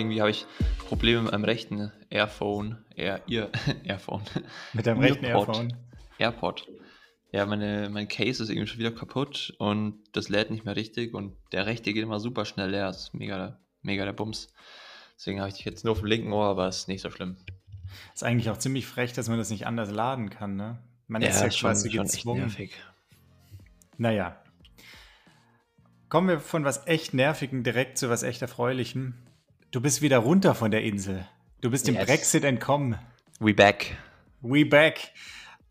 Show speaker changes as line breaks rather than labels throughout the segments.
irgendwie habe ich Probleme mit meinem rechten Airphone, Air, Ear, Airphone.
Mit deinem rechten Airphone?
AirPod. Ja, meine, mein Case ist irgendwie schon wieder kaputt und das lädt nicht mehr richtig und der rechte geht immer super schnell leer. Das ist mega, mega der Bums. Deswegen habe ich dich jetzt nur auf dem linken Ohr, aber ist nicht so schlimm.
Ist eigentlich auch ziemlich frech, dass man das nicht anders laden kann, ne? Man ist ja, ja quasi schon, gezwungen. Schon echt nervig. Naja. Kommen wir von was echt Nervigen direkt zu was echt Erfreulichem. Du bist wieder runter von der Insel. Du bist dem yes. Brexit entkommen.
We back.
We back.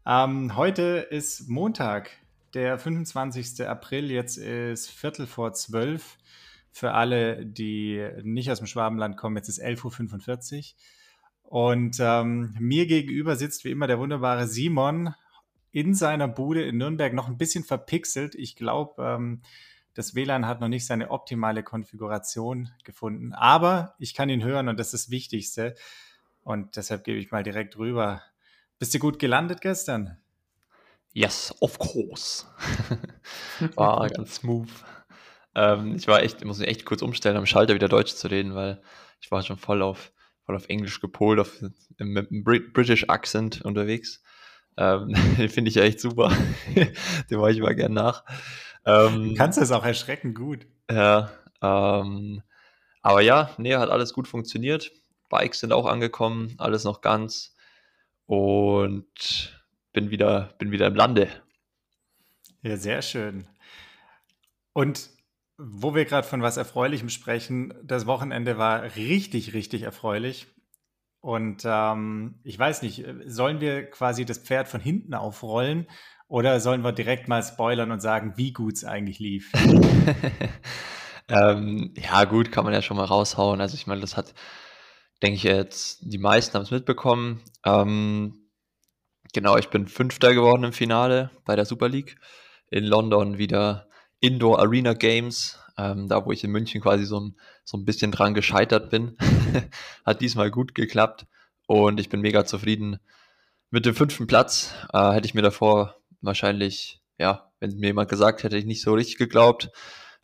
Ähm, heute ist Montag, der 25. April. Jetzt ist Viertel vor zwölf. Für alle, die nicht aus dem Schwabenland kommen, jetzt ist 11.45 Uhr. Und ähm, mir gegenüber sitzt wie immer der wunderbare Simon in seiner Bude in Nürnberg noch ein bisschen verpixelt. Ich glaube, ähm, das WLAN hat noch nicht seine optimale Konfiguration gefunden, aber ich kann ihn hören und das ist das Wichtigste. Und deshalb gebe ich mal direkt rüber. Bist du gut gelandet gestern?
Yes, of course. war ganz smooth. Ähm, ich war echt, muss mich echt kurz umstellen, am Schalter wieder Deutsch zu reden, weil ich war schon voll auf, voll auf Englisch gepolt, auf, mit einem British Accent unterwegs. Ähm, den finde ich ja echt super. den mache ich mal gern nach.
Ähm, Kannst du es auch erschreckend gut.
Ja, ähm, aber ja, nee, hat alles gut funktioniert. Bikes sind auch angekommen, alles noch ganz. Und bin wieder, bin wieder im Lande.
Ja, sehr schön. Und wo wir gerade von was Erfreulichem sprechen, das Wochenende war richtig, richtig erfreulich. Und ähm, ich weiß nicht, sollen wir quasi das Pferd von hinten aufrollen oder sollen wir direkt mal spoilern und sagen, wie gut es eigentlich lief?
ähm, ja, gut, kann man ja schon mal raushauen. Also ich meine, das hat, denke ich jetzt, die meisten haben es mitbekommen. Ähm, genau, ich bin Fünfter geworden im Finale bei der Super League. In London wieder Indoor Arena Games, ähm, da wo ich in München quasi so ein, so ein bisschen dran gescheitert bin. hat diesmal gut geklappt und ich bin mega zufrieden mit dem fünften Platz. Äh, hätte ich mir davor wahrscheinlich, ja, wenn mir jemand gesagt hätte, ich nicht so richtig geglaubt.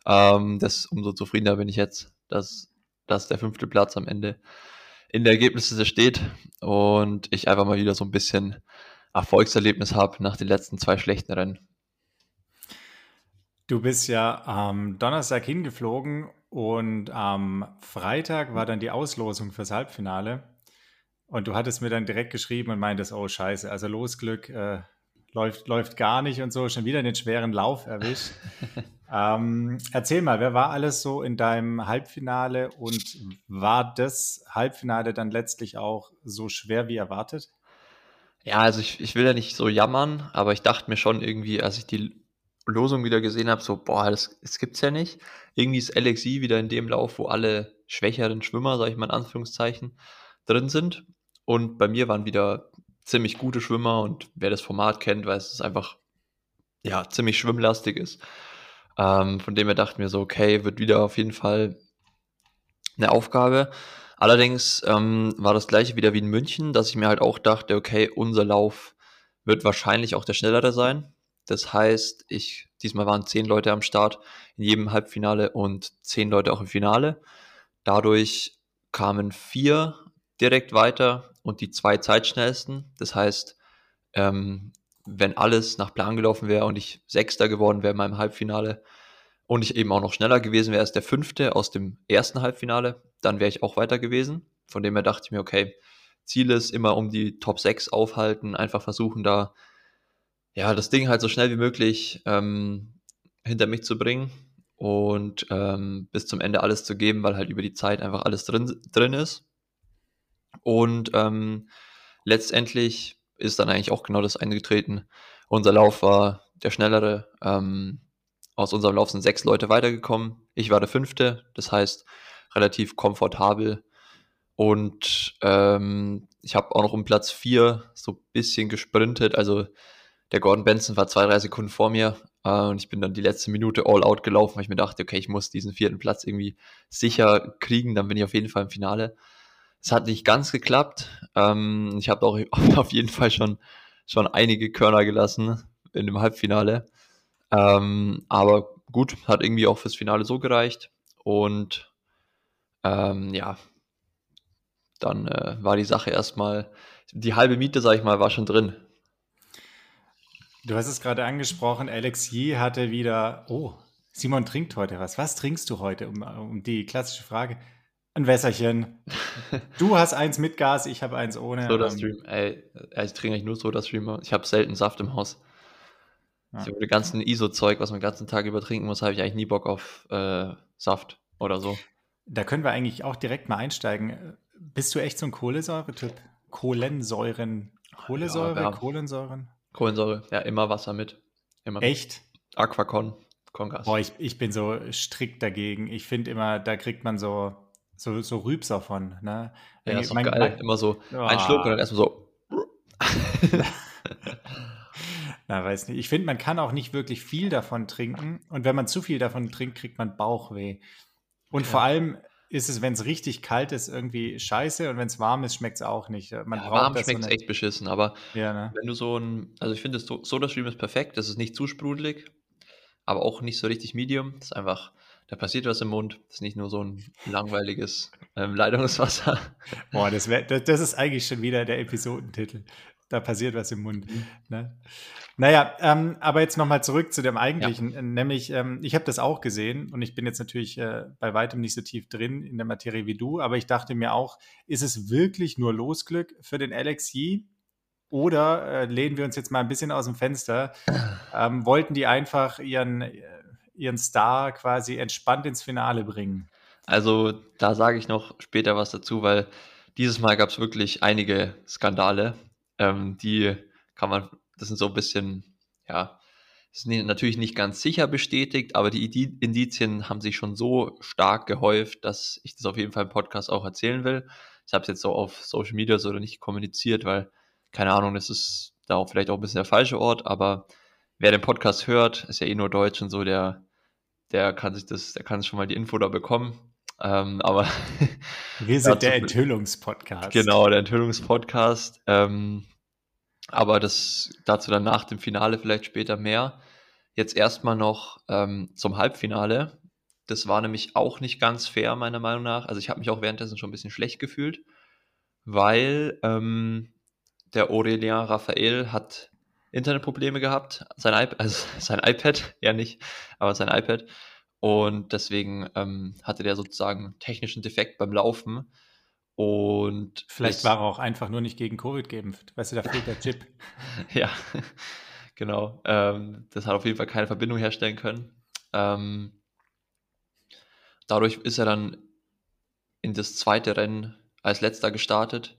Ähm, das, umso zufriedener bin ich jetzt, dass, dass der fünfte Platz am Ende in der Ergebnisse steht und ich einfach mal wieder so ein bisschen Erfolgserlebnis habe nach den letzten zwei schlechten Rennen.
Du bist ja am Donnerstag hingeflogen und am Freitag war dann die Auslosung fürs Halbfinale. Und du hattest mir dann direkt geschrieben und meintest, oh scheiße, also Losglück, äh, läuft, läuft gar nicht und so, schon wieder einen schweren Lauf erwischt. ähm, erzähl mal, wer war alles so in deinem Halbfinale und war das Halbfinale dann letztlich auch so schwer wie erwartet?
Ja, also ich, ich will ja nicht so jammern, aber ich dachte mir schon irgendwie, als ich die Losung wieder gesehen habe, so, boah, das, das gibt's ja nicht. Irgendwie ist LXI wieder in dem Lauf, wo alle schwächeren Schwimmer, sage ich mal in Anführungszeichen, drin sind. Und bei mir waren wieder ziemlich gute Schwimmer und wer das Format kennt, weiß, dass es einfach ja, ziemlich schwimmlastig ist. Ähm, von dem her dachten wir so, okay, wird wieder auf jeden Fall eine Aufgabe. Allerdings ähm, war das gleiche wieder wie in München, dass ich mir halt auch dachte, okay, unser Lauf wird wahrscheinlich auch der schnellere sein. Das heißt, ich, diesmal waren zehn Leute am Start in jedem Halbfinale und zehn Leute auch im Finale. Dadurch kamen vier direkt weiter und die zwei Zeitschnellsten. Das heißt, ähm, wenn alles nach Plan gelaufen wäre und ich Sechster geworden wäre in meinem Halbfinale und ich eben auch noch schneller gewesen wäre als der Fünfte aus dem ersten Halbfinale, dann wäre ich auch weiter gewesen. Von dem her dachte ich mir, okay, Ziel ist immer um die Top 6 aufhalten, einfach versuchen da ja das Ding halt so schnell wie möglich ähm, hinter mich zu bringen und ähm, bis zum Ende alles zu geben, weil halt über die Zeit einfach alles drin, drin ist. Und ähm, letztendlich ist dann eigentlich auch genau das eingetreten. Unser Lauf war der schnellere. Ähm, aus unserem Lauf sind sechs Leute weitergekommen. Ich war der fünfte, das heißt relativ komfortabel. Und ähm, ich habe auch noch um Platz vier so ein bisschen gesprintet. Also der Gordon Benson war zwei, drei Sekunden vor mir äh, und ich bin dann die letzte Minute all out gelaufen, weil ich mir dachte, okay, ich muss diesen vierten Platz irgendwie sicher kriegen, dann bin ich auf jeden Fall im Finale. Es hat nicht ganz geklappt. Ähm, ich habe auch auf jeden Fall schon, schon einige Körner gelassen in dem Halbfinale. Ähm, aber gut, hat irgendwie auch fürs Finale so gereicht. Und ähm, ja, dann äh, war die Sache erstmal, die halbe Miete, sag ich mal, war schon drin.
Du hast es gerade angesprochen, Alex Yee hatte wieder, oh, Simon trinkt heute was. Was trinkst du heute, um, um die klassische Frage? Ein Wässerchen. Du hast eins mit Gas, ich habe eins ohne.
Soda Stream, ey, ich trinke eigentlich nur Soda Streamer. Ich habe selten Saft im Haus. Ja. Ich habe den ganzen ISO-Zeug, was man den ganzen Tag über trinken muss, habe ich eigentlich nie Bock auf äh, Saft oder so.
Da können wir eigentlich auch direkt mal einsteigen. Bist du echt so ein Kohlensäure-Typ? Kohlensäuren. Kohlensäure, ja, Kohlensäuren?
Kohlensäure, ja, immer Wasser mit. Immer
Echt?
Aquacon, Congas.
Boah, ich, ich bin so strikt dagegen. Ich finde immer, da kriegt man so, so, so Rübser von. Ne?
Ja, ist mein, geil. Mein, immer so oh. ein Schluck und dann erstmal so.
Na, weiß nicht. Ich finde, man kann auch nicht wirklich viel davon trinken. Und wenn man zu viel davon trinkt, kriegt man Bauchweh. Und ja. vor allem ist es, wenn es richtig kalt ist, irgendwie scheiße und wenn es warm ist, schmeckt es auch nicht. Man
ja, warm schmeckt es so echt beschissen, aber ja, ne? wenn du so ein, also ich finde, Soda Stream ist perfekt, das ist nicht zu sprudelig, aber auch nicht so richtig medium. Das ist einfach, da passiert was im Mund. Das ist nicht nur so ein langweiliges ähm, Leitungswasser.
Boah, das, wär, das, das, ist eigentlich schon wieder der Episodentitel da passiert was im Mund. Mhm. Ne? Naja, ähm, aber jetzt nochmal zurück zu dem eigentlichen, ja. nämlich ähm, ich habe das auch gesehen und ich bin jetzt natürlich äh, bei weitem nicht so tief drin in der Materie wie du, aber ich dachte mir auch, ist es wirklich nur Losglück für den Alex Yee? Oder äh, lehnen wir uns jetzt mal ein bisschen aus dem Fenster? Ähm, wollten die einfach ihren, ihren Star quasi entspannt ins Finale bringen?
Also da sage ich noch später was dazu, weil dieses Mal gab es wirklich einige Skandale ähm, die kann man, das sind so ein bisschen, ja, ist natürlich nicht ganz sicher bestätigt, aber die Indizien haben sich schon so stark gehäuft, dass ich das auf jeden Fall im Podcast auch erzählen will. Ich habe es jetzt so auf Social Media so nicht kommuniziert, weil, keine Ahnung, das ist da auch vielleicht auch ein bisschen der falsche Ort, aber wer den Podcast hört, ist ja eh nur Deutsch und so, der, der kann sich das, der kann schon mal die Info da bekommen. Ähm, aber
wir sind der Enthüllungspodcast.
Genau, der Enthüllungspodcast. Ähm, aber das dazu dann nach dem Finale vielleicht später mehr. Jetzt erstmal noch ähm, zum Halbfinale. Das war nämlich auch nicht ganz fair, meiner Meinung nach. Also ich habe mich auch währenddessen schon ein bisschen schlecht gefühlt, weil ähm, der Aurelien Raphael hat Internetprobleme gehabt, sein, iP also sein iPad, ja nicht, aber sein iPad. Und deswegen ähm, hatte der sozusagen technischen Defekt beim Laufen. Und
vielleicht war er auch einfach nur nicht gegen Covid geimpft. Weißt du, da fehlt der Chip.
ja, genau. Ähm, das hat auf jeden Fall keine Verbindung herstellen können. Ähm, dadurch ist er dann in das zweite Rennen als letzter gestartet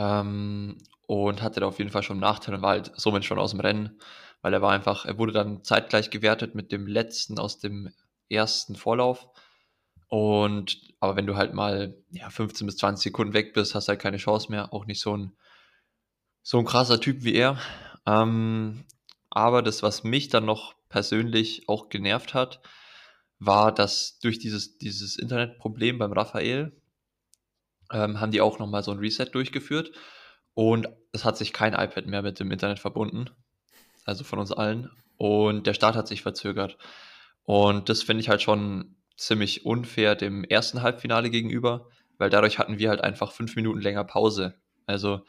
ähm, und hatte da auf jeden Fall schon einen Nachteil und war halt somit schon aus dem Rennen, weil er war einfach, er wurde dann zeitgleich gewertet mit dem letzten aus dem ersten Vorlauf und aber wenn du halt mal ja, 15 bis 20 Sekunden weg bist, hast du halt keine Chance mehr. Auch nicht so ein, so ein krasser Typ wie er. Ähm, aber das, was mich dann noch persönlich auch genervt hat, war, dass durch dieses, dieses Internetproblem beim Raphael ähm, haben die auch nochmal so ein Reset durchgeführt und es hat sich kein iPad mehr mit dem Internet verbunden. Also von uns allen. Und der Start hat sich verzögert. Und das finde ich halt schon ziemlich unfair dem ersten Halbfinale gegenüber, weil dadurch hatten wir halt einfach fünf Minuten länger Pause. Also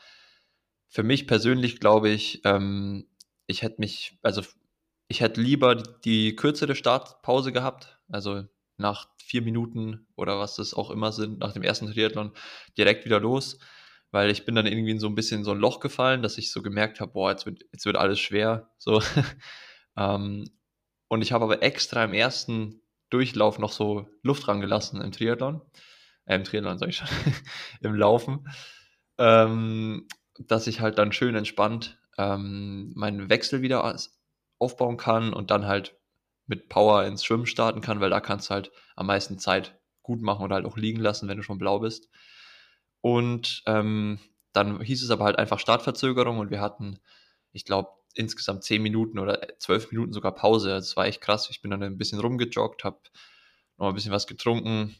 für mich persönlich glaube ich, ähm, ich hätte mich, also ich hätte lieber die kürzere Startpause gehabt, also nach vier Minuten oder was das auch immer sind, nach dem ersten Triathlon direkt wieder los, weil ich bin dann irgendwie in so ein bisschen so ein Loch gefallen, dass ich so gemerkt habe, boah, jetzt wird, jetzt wird alles schwer, so. ähm, und ich habe aber extra im ersten Durchlauf noch so Luft rangelassen im Triathlon. Äh, im Triathlon sag ich schon, im Laufen. Ähm, dass ich halt dann schön entspannt ähm, meinen Wechsel wieder aufbauen kann und dann halt mit Power ins Schwimmen starten kann, weil da kannst du halt am meisten Zeit gut machen oder halt auch liegen lassen, wenn du schon blau bist. Und ähm, dann hieß es aber halt einfach Startverzögerung und wir hatten, ich glaube, insgesamt zehn Minuten oder zwölf Minuten sogar Pause. Das war echt krass. Ich bin dann ein bisschen rumgejoggt, habe noch ein bisschen was getrunken,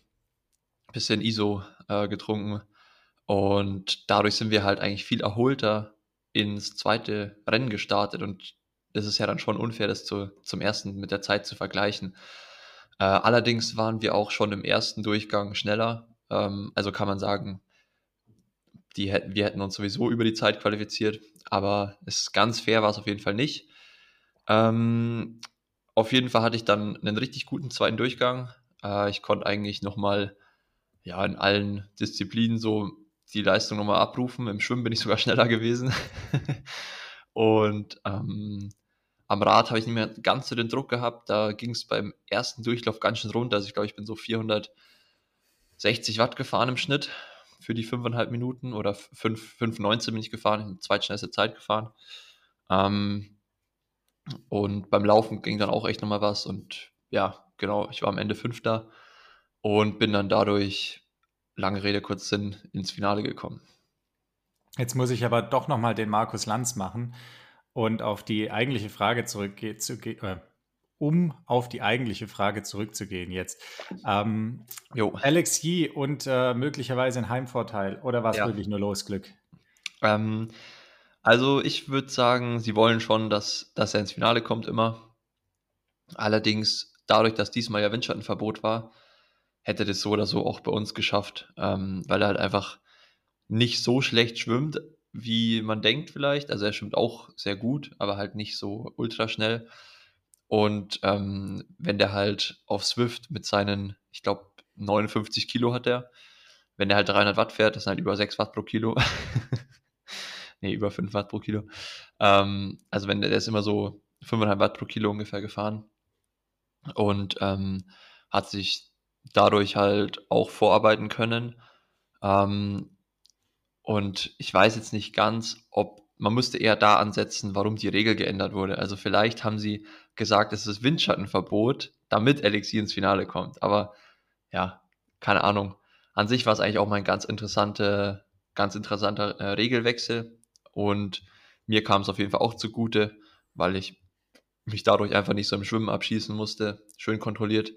ein bisschen ISO äh, getrunken und dadurch sind wir halt eigentlich viel erholter ins zweite Rennen gestartet und das ist ja dann schon unfair, das zu, zum ersten mit der Zeit zu vergleichen. Äh, allerdings waren wir auch schon im ersten Durchgang schneller. Ähm, also kann man sagen, die hätten, wir hätten uns sowieso über die Zeit qualifiziert, aber es ganz fair war es auf jeden Fall nicht. Ähm, auf jeden Fall hatte ich dann einen richtig guten zweiten Durchgang. Äh, ich konnte eigentlich nochmal ja, in allen Disziplinen so die Leistung nochmal abrufen. Im Schwimmen bin ich sogar schneller gewesen. und ähm, am Rad habe ich nicht mehr ganz so den Druck gehabt. Da ging es beim ersten Durchlauf ganz schön runter. Also ich glaube, ich bin so 460 Watt gefahren im Schnitt für die 5,5 Minuten oder 5,19 bin ich gefahren, zweitschnellste Zeit gefahren. Ähm, und beim Laufen ging dann auch echt nochmal was. Und ja, genau, ich war am Ende Fünfter und bin dann dadurch, lange Rede, kurz Sinn, ins Finale gekommen.
Jetzt muss ich aber doch nochmal den Markus Lanz machen und auf die eigentliche Frage zurückgehen, zu, äh, um auf die eigentliche Frage zurückzugehen jetzt. Ähm, Alex Yee und äh, möglicherweise ein Heimvorteil oder war es ja. wirklich nur Losglück?
Ähm, also ich würde sagen, sie wollen schon, dass, dass er ins Finale kommt immer. Allerdings, dadurch, dass diesmal ja Windschattenverbot war, hätte das so oder so auch bei uns geschafft, ähm, weil er halt einfach nicht so schlecht schwimmt, wie man denkt vielleicht. Also er schwimmt auch sehr gut, aber halt nicht so ultra schnell. Und ähm, wenn der halt auf Swift mit seinen, ich glaube, 59 Kilo hat er, wenn der halt 300 Watt fährt, das sind halt über 6 Watt pro Kilo. nee, über 5 Watt pro Kilo. Ähm, also wenn der, ist immer so 5,5 Watt pro Kilo ungefähr gefahren und ähm, hat sich dadurch halt auch vorarbeiten können. Ähm, und ich weiß jetzt nicht ganz, ob man müsste eher da ansetzen, warum die Regel geändert wurde. Also vielleicht haben sie gesagt, es ist Windschattenverbot, damit Elixier ins Finale kommt. Aber ja, keine Ahnung. An sich war es eigentlich auch mal ein ganz interessante, ganz interessanter äh, Regelwechsel. Und mir kam es auf jeden Fall auch zugute, weil ich mich dadurch einfach nicht so im Schwimmen abschießen musste. Schön kontrolliert.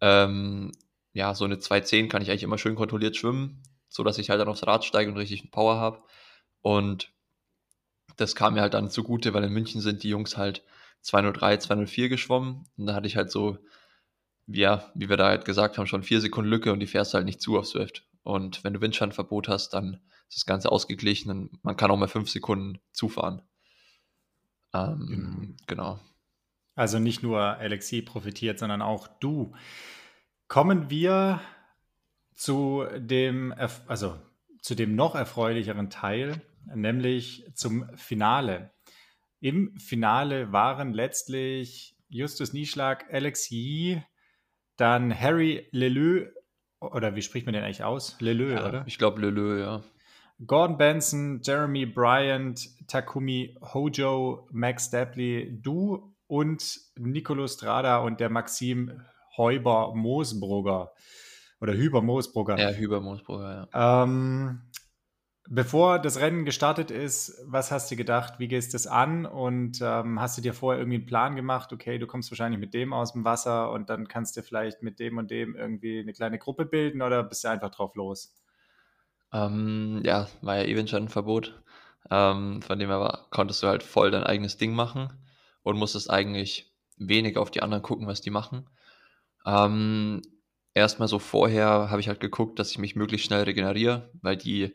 Ähm, ja, so eine 210 kann ich eigentlich immer schön kontrolliert schwimmen, so dass ich halt dann aufs Rad steige und richtig Power habe. Und das kam mir halt dann zugute, weil in München sind die Jungs halt 203, 204 geschwommen. Und da hatte ich halt so, ja, wie wir da halt gesagt haben, schon vier Sekunden Lücke und die fährst halt nicht zu auf Swift. Und wenn du Windschattenverbot hast, dann ist das Ganze ausgeglichen und man kann auch mal fünf Sekunden zufahren. Ähm, genau.
Also nicht nur Alexi profitiert, sondern auch du. Kommen wir zu dem, also zu dem noch erfreulicheren Teil, nämlich zum Finale. Im Finale waren letztlich Justus Nieschlag, Alex Yee, dann Harry Leleu, oder wie spricht man den eigentlich aus? Leleu,
ja,
oder?
Ich glaube Leleu, ja.
Gordon Benson, Jeremy Bryant, Takumi Hojo, Max Dapley, du und Nicolo Strada und der Maxim Heuber Moosbrugger oder Hüber Moosbrugger.
Ja, Hüber Moosbrugger, ja. Ähm,
bevor das Rennen gestartet ist, was hast du gedacht? Wie gehst du es an? Und ähm, hast du dir vorher irgendwie einen Plan gemacht? Okay, du kommst wahrscheinlich mit dem aus dem Wasser und dann kannst du vielleicht mit dem und dem irgendwie eine kleine Gruppe bilden oder bist du einfach drauf los?
Ähm, ja, war ja Eventschattenverbot. Ähm, von dem her war, konntest du halt voll dein eigenes Ding machen und musstest eigentlich wenig auf die anderen gucken, was die machen. Ähm, erstmal so vorher habe ich halt geguckt, dass ich mich möglichst schnell regeneriere, weil die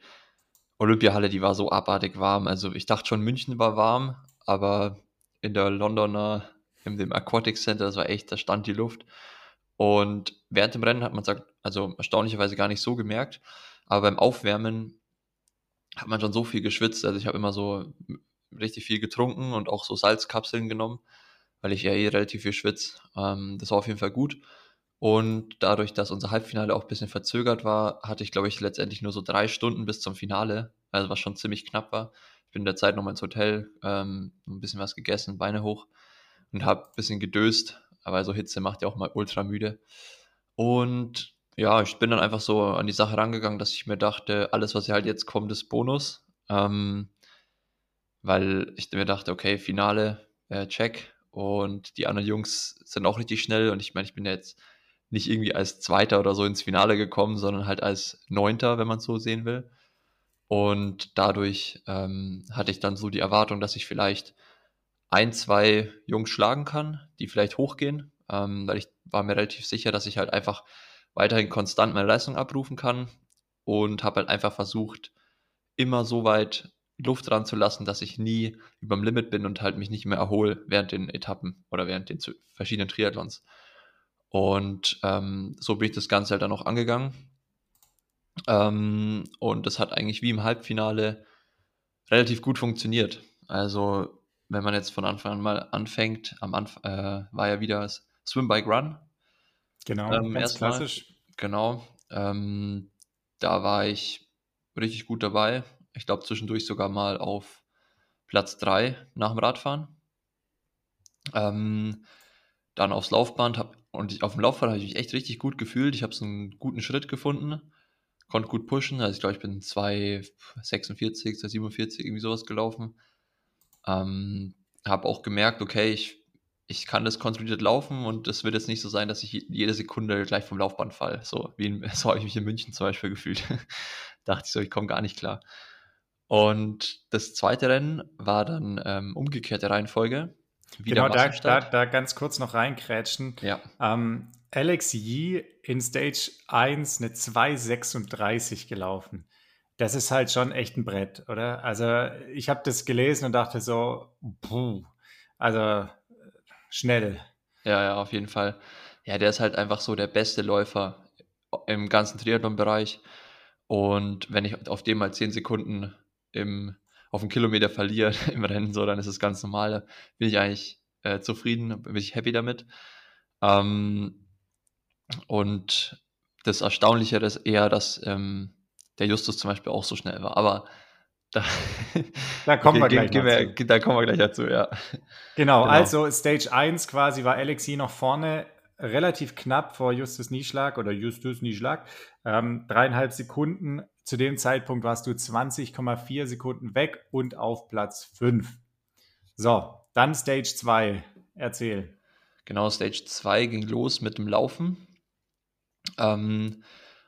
Olympiahalle, die war so abartig warm. Also ich dachte schon, München war warm, aber in der Londoner, in dem Aquatic Center, das war echt, da stand die Luft. Und während dem Rennen hat man es also erstaunlicherweise gar nicht so gemerkt, aber beim Aufwärmen hat man schon so viel geschwitzt. Also ich habe immer so richtig viel getrunken und auch so Salzkapseln genommen, weil ich ja eh relativ viel schwitze. Ähm, das war auf jeden Fall gut. Und dadurch, dass unser Halbfinale auch ein bisschen verzögert war, hatte ich, glaube ich, letztendlich nur so drei Stunden bis zum Finale, also was schon ziemlich knapp war. Ich bin in der Zeit nochmal ins Hotel, ähm, ein bisschen was gegessen, Beine hoch und habe ein bisschen gedöst, aber so Hitze macht ja auch mal ultra müde. Und ja, ich bin dann einfach so an die Sache rangegangen, dass ich mir dachte, alles, was halt jetzt kommt, ist Bonus. Ähm, weil ich mir dachte, okay, Finale, äh, check. Und die anderen Jungs sind auch richtig schnell. Und ich meine, ich bin ja jetzt nicht irgendwie als Zweiter oder so ins Finale gekommen, sondern halt als Neunter, wenn man es so sehen will. Und dadurch ähm, hatte ich dann so die Erwartung, dass ich vielleicht ein, zwei Jungs schlagen kann, die vielleicht hochgehen, ähm, weil ich war mir relativ sicher, dass ich halt einfach weiterhin konstant meine Leistung abrufen kann und habe halt einfach versucht, immer so weit Luft dran zu lassen, dass ich nie überm Limit bin und halt mich nicht mehr erhole während den Etappen oder während den verschiedenen Triathlons. Und ähm, so bin ich das Ganze halt dann auch angegangen. Ähm, und das hat eigentlich wie im Halbfinale relativ gut funktioniert. Also, wenn man jetzt von Anfang an mal anfängt, am Anfang äh, war ja wieder das Swim Bike Run.
Genau, ähm, ganz klassisch.
Genau. Ähm, da war ich richtig gut dabei. Ich glaube zwischendurch sogar mal auf Platz 3 nach dem Radfahren. Ähm, dann aufs Laufband hab, und ich, auf dem Laufband habe ich mich echt richtig gut gefühlt. Ich habe so einen guten Schritt gefunden, konnte gut pushen. Also ich glaube, ich bin 2,46, 2,47, irgendwie sowas gelaufen. Ähm, habe auch gemerkt, okay, ich, ich kann das kontrolliert laufen und es wird jetzt nicht so sein, dass ich jede Sekunde gleich vom Laufband falle. So, so habe ich mich in München zum Beispiel gefühlt. Dachte ich so, ich komme gar nicht klar. Und das zweite Rennen war dann ähm, umgekehrte Reihenfolge.
Wieder genau, da, da, da, ganz kurz noch reinkrätschen.
Ja.
Ähm, Alex Yee in Stage 1 eine 2,36 gelaufen. Das ist halt schon echt ein Brett, oder? Also ich habe das gelesen und dachte so, puh, also schnell.
Ja, ja, auf jeden Fall. Ja, der ist halt einfach so der beste Läufer im ganzen Triathlon-Bereich. Und wenn ich auf dem mal 10 Sekunden im, auf einen Kilometer verliere im Rennen, so, dann ist es ganz normal. Da bin ich eigentlich äh, zufrieden, bin ich happy damit. Ähm, und das Erstaunliche ist eher, dass ähm, der Justus zum Beispiel auch so schnell war. Aber da,
da kommen wir gleich
wir, Da kommen wir gleich dazu, ja.
Genau, genau, also Stage 1 quasi war Alex hier noch vorne, relativ knapp vor Justus Nieschlag oder Justus Nieschlag. Ähm, dreieinhalb Sekunden zu dem Zeitpunkt warst du 20,4 Sekunden weg und auf Platz 5. So, dann Stage 2. Erzähl.
Genau, Stage 2 ging los mit dem Laufen. Ähm,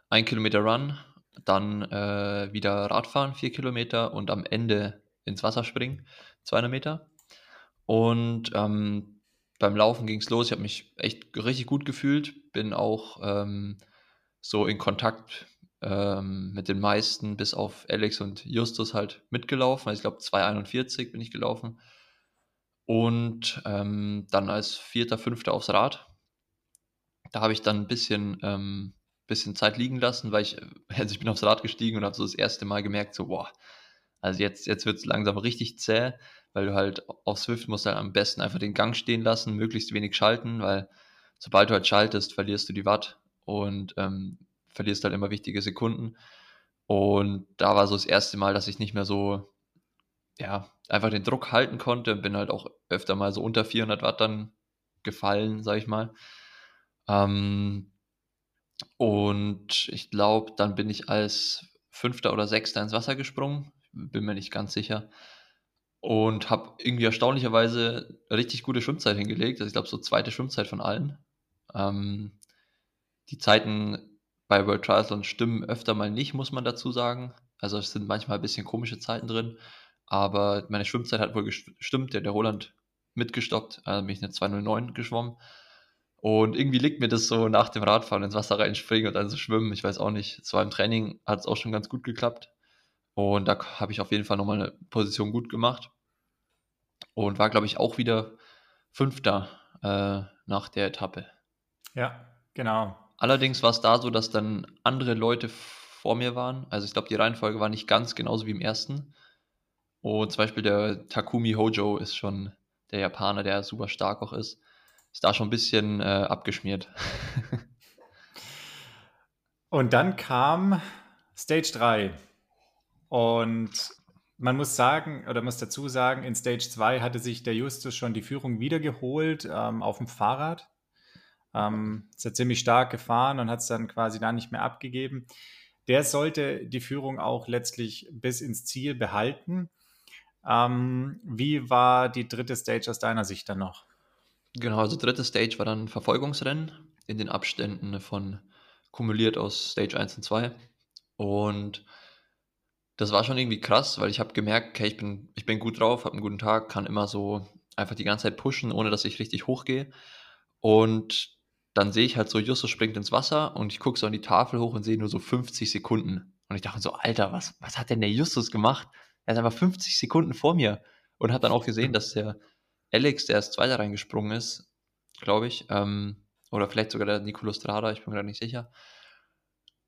ein Kilometer Run, dann äh, wieder Radfahren, vier Kilometer und am Ende ins Wasser springen, 200 Meter. Und ähm, beim Laufen ging es los. Ich habe mich echt richtig gut gefühlt, bin auch ähm, so in Kontakt ähm, mit den meisten, bis auf Alex und Justus halt mitgelaufen. Also ich glaube 2,41 bin ich gelaufen. Und ähm, dann als Vierter, Fünfter aufs Rad. Da habe ich dann ein bisschen, ähm, bisschen Zeit liegen lassen, weil ich, also ich bin aufs Rad gestiegen und habe so das erste Mal gemerkt, so, boah, also jetzt, jetzt wird es langsam richtig zäh, weil du halt auf Swift musst halt am besten einfach den Gang stehen lassen, möglichst wenig schalten, weil sobald du halt schaltest, verlierst du die Watt. Und ähm, verlierst halt immer wichtige Sekunden. Und da war so das erste Mal, dass ich nicht mehr so, ja, einfach den Druck halten konnte. Bin halt auch öfter mal so unter 400 Watt dann gefallen, sag ich mal. Ähm, und ich glaube, dann bin ich als Fünfter oder Sechster ins Wasser gesprungen. Bin mir nicht ganz sicher. Und habe irgendwie erstaunlicherweise richtig gute Schwimmzeit hingelegt. Also ich glaube, so zweite Schwimmzeit von allen. Ähm, die Zeiten bei World Triathlon stimmen öfter mal nicht, muss man dazu sagen. Also es sind manchmal ein bisschen komische Zeiten drin, aber meine Schwimmzeit hat wohl gestimmt. Der, der Roland mitgestoppt, also bin ich eine 209 geschwommen. Und irgendwie liegt mir das so nach dem Radfahren ins Wasser reinspringen und dann so schwimmen. Ich weiß auch nicht. Zwar im Training hat es auch schon ganz gut geklappt. Und da habe ich auf jeden Fall nochmal eine Position gut gemacht. Und war, glaube ich, auch wieder Fünfter äh, nach der Etappe.
Ja, genau.
Allerdings war es da so, dass dann andere Leute vor mir waren. Also ich glaube, die Reihenfolge war nicht ganz genauso wie im ersten. Und zum Beispiel der Takumi Hojo ist schon der Japaner, der super stark auch ist. Ist da schon ein bisschen äh, abgeschmiert.
Und dann kam Stage 3. Und man muss sagen, oder muss dazu sagen, in Stage 2 hatte sich der Justus schon die Führung wiedergeholt ähm, auf dem Fahrrad. Ähm, ist ja ziemlich stark gefahren und hat es dann quasi da nicht mehr abgegeben. Der sollte die Führung auch letztlich bis ins Ziel behalten. Ähm, wie war die dritte Stage aus deiner Sicht dann noch?
Genau, also dritte Stage war dann Verfolgungsrennen in den Abständen von kumuliert aus Stage 1 und 2. Und das war schon irgendwie krass, weil ich habe gemerkt, okay, ich bin, ich bin gut drauf, habe einen guten Tag, kann immer so einfach die ganze Zeit pushen, ohne dass ich richtig hochgehe. Und dann sehe ich halt so, Justus springt ins Wasser und ich gucke so an die Tafel hoch und sehe nur so 50 Sekunden. Und ich dachte so, Alter, was, was hat denn der Justus gemacht? Er ist einfach 50 Sekunden vor mir und hat dann auch gesehen, dass der Alex, der als Zweiter reingesprungen ist, glaube ich, ähm, oder vielleicht sogar der Nicolo Strada, ich bin gerade nicht sicher.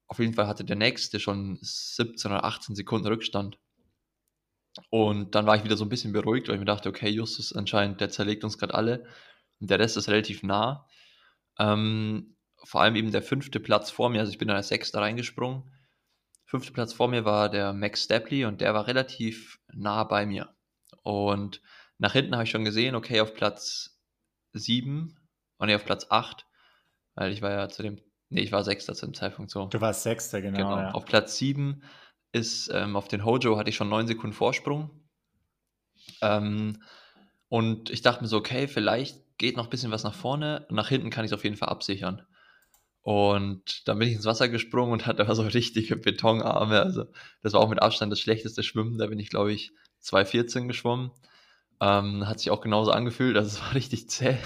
Auf jeden Fall hatte der Nächste schon 17 oder 18 Sekunden Rückstand. Und dann war ich wieder so ein bisschen beruhigt, weil ich mir dachte, okay, Justus anscheinend, der zerlegt uns gerade alle. Und der Rest ist relativ nah. Ähm, vor allem eben der fünfte Platz vor mir, also ich bin dann als Sechster reingesprungen. Fünfter Platz vor mir war der Max Stapley und der war relativ nah bei mir. Und nach hinten habe ich schon gesehen, okay, auf Platz 7, oh nee, auf Platz 8, weil ich war ja zu dem, nee, ich war Sechster zu dem Zeitpunkt so.
Du warst Sechster, genau. genau. Ja.
Auf Platz 7 ist, ähm, auf den Hojo hatte ich schon 9 Sekunden Vorsprung. Ähm, und ich dachte mir so, okay, vielleicht geht noch ein bisschen was nach vorne. Nach hinten kann ich es auf jeden Fall absichern. Und dann bin ich ins Wasser gesprungen und hatte aber so richtige Betonarme. Also das war auch mit Abstand das schlechteste Schwimmen. Da bin ich, glaube ich, 2,14 geschwommen. Ähm, hat sich auch genauso angefühlt. Also es war richtig zäh.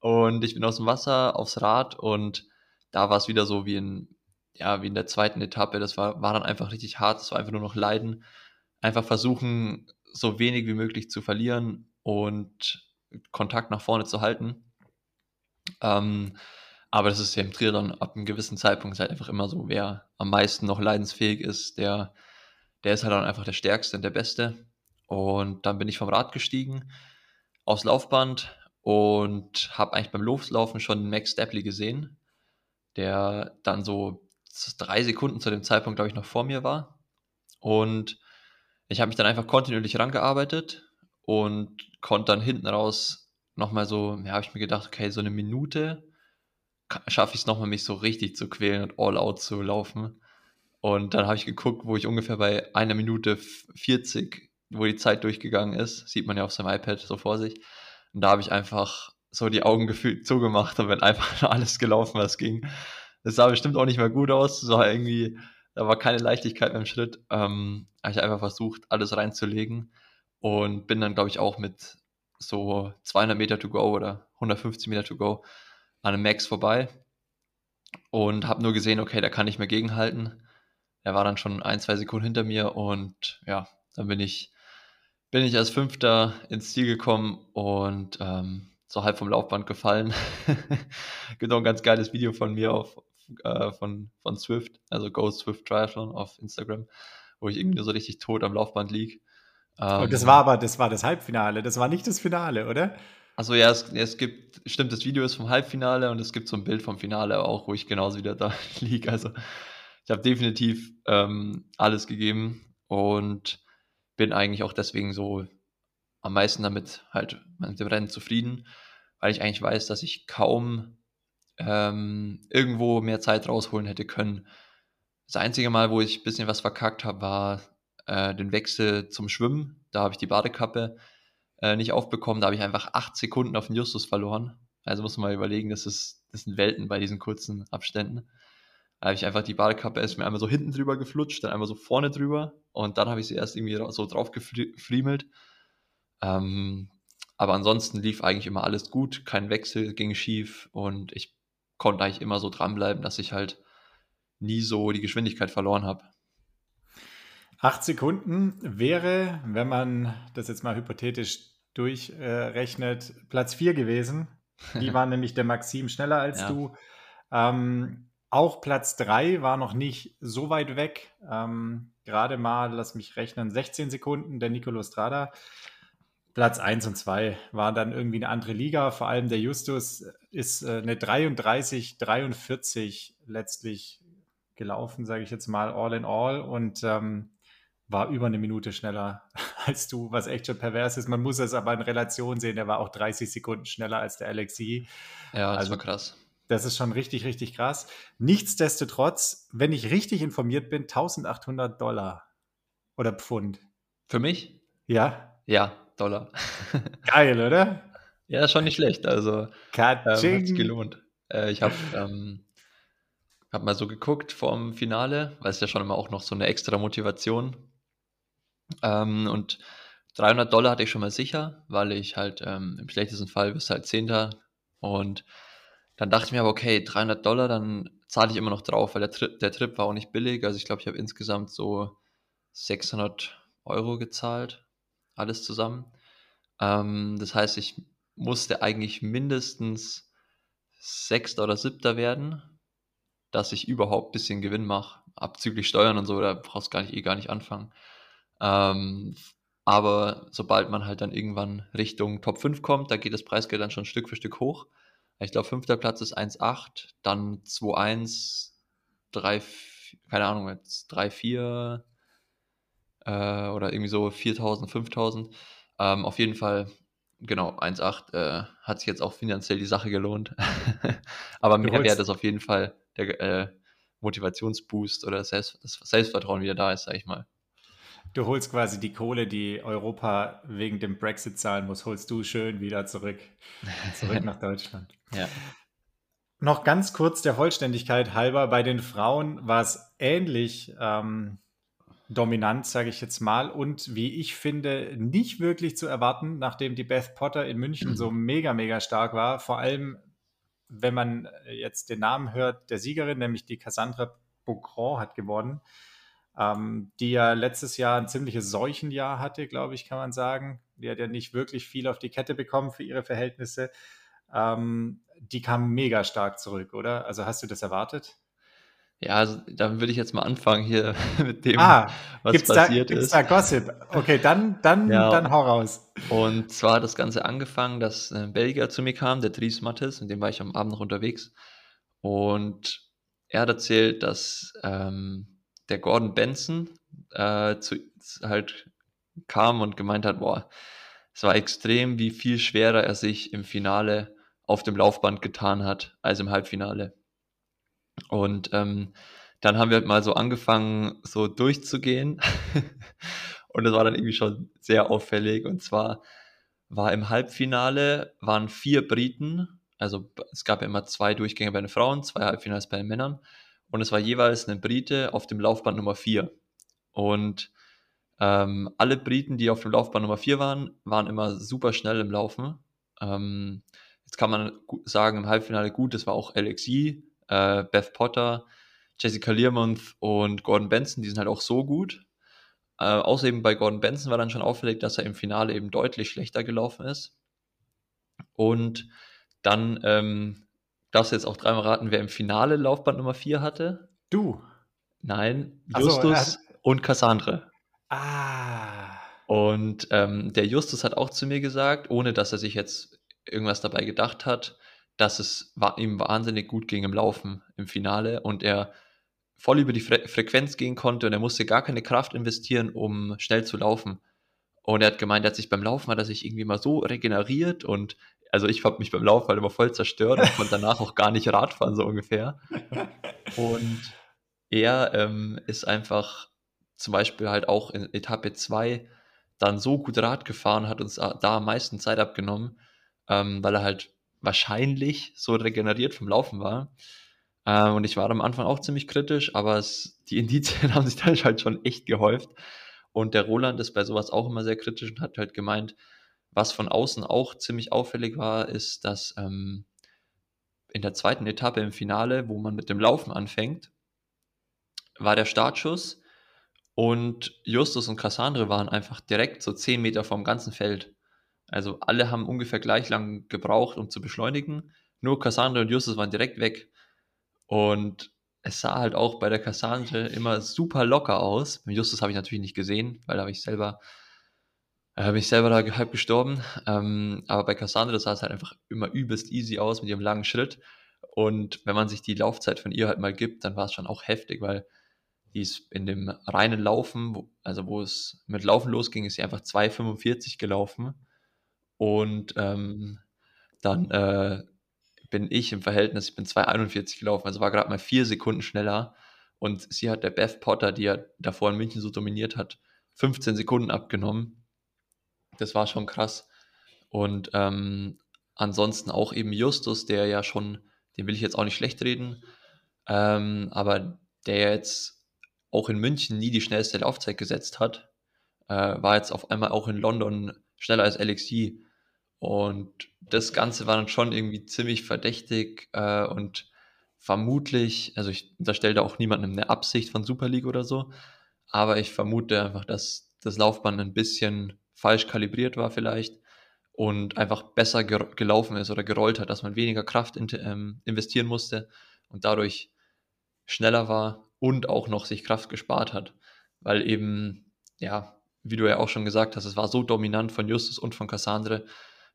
Und ich bin aus dem Wasser aufs Rad und da war es wieder so wie in, ja, wie in der zweiten Etappe. Das war, war dann einfach richtig hart. Es war einfach nur noch Leiden. Einfach versuchen, so wenig wie möglich zu verlieren und Kontakt nach vorne zu halten. Ähm, aber das ist ja im Triathlon ab einem gewissen Zeitpunkt halt einfach immer so, wer am meisten noch leidensfähig ist, der, der ist halt dann einfach der Stärkste und der Beste. Und dann bin ich vom Rad gestiegen, aufs Laufband und habe eigentlich beim Loslaufen schon Max Stapley gesehen, der dann so drei Sekunden zu dem Zeitpunkt, glaube ich, noch vor mir war. Und ich habe mich dann einfach kontinuierlich rangearbeitet und konnte dann hinten raus nochmal so, ja, habe ich mir gedacht, okay, so eine Minute schaffe ich es nochmal, mich so richtig zu quälen und all out zu laufen. Und dann habe ich geguckt, wo ich ungefähr bei einer Minute 40, wo die Zeit durchgegangen ist, sieht man ja auf seinem iPad so vor sich. Und da habe ich einfach so die Augen gefühlt zugemacht und bin einfach alles gelaufen, was ging. Das sah bestimmt auch nicht mehr gut aus. So irgendwie, da war keine Leichtigkeit beim Schritt. Ähm, habe ich einfach versucht, alles reinzulegen und bin dann, glaube ich, auch mit so 200 Meter to go oder 150 Meter to go an einem Max vorbei und habe nur gesehen, okay, der kann nicht mehr gegenhalten. Er war dann schon ein, zwei Sekunden hinter mir und ja, dann bin ich, bin ich als Fünfter ins Ziel gekommen und ähm, so halb vom Laufband gefallen. Auch ein ganz geiles Video von mir auf, äh, von, von Swift, also Go Swift Triathlon auf Instagram, wo ich irgendwie so richtig tot am Laufband lieg.
Ähm, und das war aber, das war das Halbfinale, das war nicht das Finale, oder?
Also ja, es, es gibt, stimmt, das Video ist vom Halbfinale und es gibt so ein Bild vom Finale auch, wo ich genauso wieder da liege. Also ich habe definitiv ähm, alles gegeben und bin eigentlich auch deswegen so am meisten damit halt mit dem Rennen zufrieden, weil ich eigentlich weiß, dass ich kaum ähm, irgendwo mehr Zeit rausholen hätte können. Das einzige Mal, wo ich ein bisschen was verkackt habe, war äh, den Wechsel zum Schwimmen. Da habe ich die Badekappe äh, nicht aufbekommen. Da habe ich einfach acht Sekunden auf den Justus verloren. Also muss man mal überlegen, das, ist, das sind Welten bei diesen kurzen Abständen. Da habe ich einfach die Badekappe erst mir einmal so hinten drüber geflutscht, dann einmal so vorne drüber und dann habe ich sie erst irgendwie so drauf gefriemelt. Ähm, aber ansonsten lief eigentlich immer alles gut, kein Wechsel ging schief und ich konnte eigentlich immer so dranbleiben, dass ich halt nie so die Geschwindigkeit verloren habe.
Acht Sekunden wäre, wenn man das jetzt mal hypothetisch durchrechnet, Platz 4 gewesen. Die war nämlich der Maxim schneller als ja. du. Ähm, auch Platz 3 war noch nicht so weit weg. Ähm, Gerade mal, lass mich rechnen, 16 Sekunden der Nicolo Strada. Platz 1 und 2 waren dann irgendwie eine andere Liga. Vor allem der Justus ist äh, eine 33, 43 letztlich gelaufen, sage ich jetzt mal, all in all. Und ähm, war über eine Minute schneller als du, was echt schon pervers ist. Man muss es aber in Relation sehen, der war auch 30 Sekunden schneller als der Alexi.
Ja, das also, war krass.
Das ist schon richtig, richtig krass. Nichtsdestotrotz, wenn ich richtig informiert bin, 1800 Dollar oder Pfund.
Für mich?
Ja.
Ja, Dollar.
Geil, oder?
Ja, schon nicht schlecht. Also, ähm, hat sich gelohnt. Äh, ich habe ähm, hab mal so geguckt vorm Finale, weil es ja schon immer auch noch so eine extra Motivation ähm, und 300 Dollar hatte ich schon mal sicher, weil ich halt ähm, im schlechtesten Fall bist halt Zehnter und dann dachte ich mir aber, okay, 300 Dollar, dann zahle ich immer noch drauf, weil der Trip, der Trip war auch nicht billig. Also ich glaube, ich habe insgesamt so 600 Euro gezahlt, alles zusammen. Ähm, das heißt, ich musste eigentlich mindestens Sechster oder Siebter werden, dass ich überhaupt ein bisschen Gewinn mache. Abzüglich Steuern und so, da brauchst du gar nicht, eh gar nicht anfangen. Ähm, aber sobald man halt dann irgendwann Richtung Top 5 kommt, da geht das Preisgeld dann schon Stück für Stück hoch. Ich glaube, fünfter Platz ist 1,8, dann 2,1, 3, keine Ahnung, jetzt 3, 4 äh, oder irgendwie so 4000, 5000. Ähm, auf jeden Fall, genau, 1,8 äh, hat sich jetzt auch finanziell die Sache gelohnt. Aber mehr wäre das auf jeden Fall der äh, Motivationsboost oder Selbst, das Selbstvertrauen wieder da ist, sag ich mal.
Du holst quasi die Kohle, die Europa wegen dem Brexit zahlen muss, holst du schön wieder zurück, zurück nach Deutschland.
Ja.
Noch ganz kurz der Vollständigkeit halber, bei den Frauen war es ähnlich ähm, dominant, sage ich jetzt mal, und wie ich finde, nicht wirklich zu erwarten, nachdem die Beth Potter in München so mega, mega stark war. Vor allem, wenn man jetzt den Namen hört der Siegerin, nämlich die Cassandra Beaugrand hat gewonnen ähm, die ja letztes Jahr ein ziemliches Seuchenjahr hatte, glaube ich, kann man sagen. Die hat ja nicht wirklich viel auf die Kette bekommen für ihre Verhältnisse. Ähm, die kam mega stark zurück, oder? Also hast du das erwartet?
Ja, also dann würde ich jetzt mal anfangen hier mit dem, ah,
was gibt's passiert da, gibt's ist. Da Gossip. Okay, dann, dann, ja. dann hau raus.
Und zwar hat das Ganze angefangen, dass ein Belgier zu mir kam, der Dries Mattes, mit dem war ich am Abend noch unterwegs. Und er hat erzählt, dass ähm, der Gordon Benson äh, zu, halt kam und gemeint hat, boah, es war extrem, wie viel schwerer er sich im Finale auf dem Laufband getan hat als im Halbfinale. Und ähm, dann haben wir halt mal so angefangen, so durchzugehen. und das war dann irgendwie schon sehr auffällig. Und zwar war im Halbfinale, waren vier Briten, also es gab ja immer zwei Durchgänge bei den Frauen, zwei Halbfinals bei den Männern und es war jeweils ein Brite auf dem Laufband Nummer 4. Und ähm, alle Briten, die auf dem Laufband Nummer 4 waren, waren immer super schnell im Laufen. Ähm, jetzt kann man sagen, im Halbfinale gut, das war auch LXI, äh, Beth Potter, Jessica Learmonth und Gordon Benson, die sind halt auch so gut. Äh, außerdem bei Gordon Benson war dann schon auffällig, dass er im Finale eben deutlich schlechter gelaufen ist. Und dann ähm, Darfst du jetzt auch dreimal raten, wer im Finale Laufband Nummer 4 hatte?
Du.
Nein, Justus so, äh, und Cassandre.
Ah.
Und ähm, der Justus hat auch zu mir gesagt, ohne dass er sich jetzt irgendwas dabei gedacht hat, dass es ihm wahnsinnig gut ging im Laufen im Finale und er voll über die Fre Frequenz gehen konnte und er musste gar keine Kraft investieren, um schnell zu laufen. Und er hat gemeint, er hat sich beim Laufen hat er sich irgendwie mal so regeneriert und also ich habe mich beim Laufen halt immer voll zerstört und konnte danach auch gar nicht Radfahren, so ungefähr. Und er ähm, ist einfach zum Beispiel halt auch in Etappe 2 dann so gut Rad gefahren, hat uns da am meisten Zeit abgenommen, ähm, weil er halt wahrscheinlich so regeneriert vom Laufen war. Ähm, und ich war am Anfang auch ziemlich kritisch, aber es, die Indizien haben sich dann halt schon echt gehäuft. Und der Roland ist bei sowas auch immer sehr kritisch und hat halt gemeint, was von außen auch ziemlich auffällig war, ist, dass ähm, in der zweiten Etappe im Finale, wo man mit dem Laufen anfängt, war der Startschuss und Justus und Cassandre waren einfach direkt so 10 Meter vom ganzen Feld. Also alle haben ungefähr gleich lang gebraucht, um zu beschleunigen. Nur Cassandre und Justus waren direkt weg. Und es sah halt auch bei der Cassandre immer super locker aus. Justus habe ich natürlich nicht gesehen, weil da habe ich selber bin ich selber da halb gestorben. Ähm, aber bei Cassandra sah es halt einfach immer übelst easy aus mit ihrem langen Schritt. Und wenn man sich die Laufzeit von ihr halt mal gibt, dann war es schon auch heftig, weil die ist in dem reinen Laufen, wo, also wo es mit Laufen losging, ist sie einfach 2,45 gelaufen. Und ähm, dann äh, bin ich im Verhältnis, ich bin 2,41 gelaufen, also war gerade mal vier Sekunden schneller. Und sie hat der Beth Potter, die ja davor in München so dominiert hat, 15 Sekunden abgenommen das war schon krass. Und ähm, ansonsten auch eben Justus, der ja schon, den will ich jetzt auch nicht schlecht reden, ähm, aber der jetzt auch in München nie die schnellste Laufzeit gesetzt hat, äh, war jetzt auf einmal auch in London schneller als LXI. Und das Ganze war dann schon irgendwie ziemlich verdächtig äh, und vermutlich, also ich unterstelle auch niemandem eine Absicht von Super League oder so, aber ich vermute einfach, dass das Laufband ein bisschen falsch kalibriert war vielleicht und einfach besser gelaufen ist oder gerollt hat, dass man weniger Kraft in, ähm, investieren musste und dadurch schneller war und auch noch sich Kraft gespart hat, weil eben, ja, wie du ja auch schon gesagt hast, es war so dominant von Justus und von Cassandre,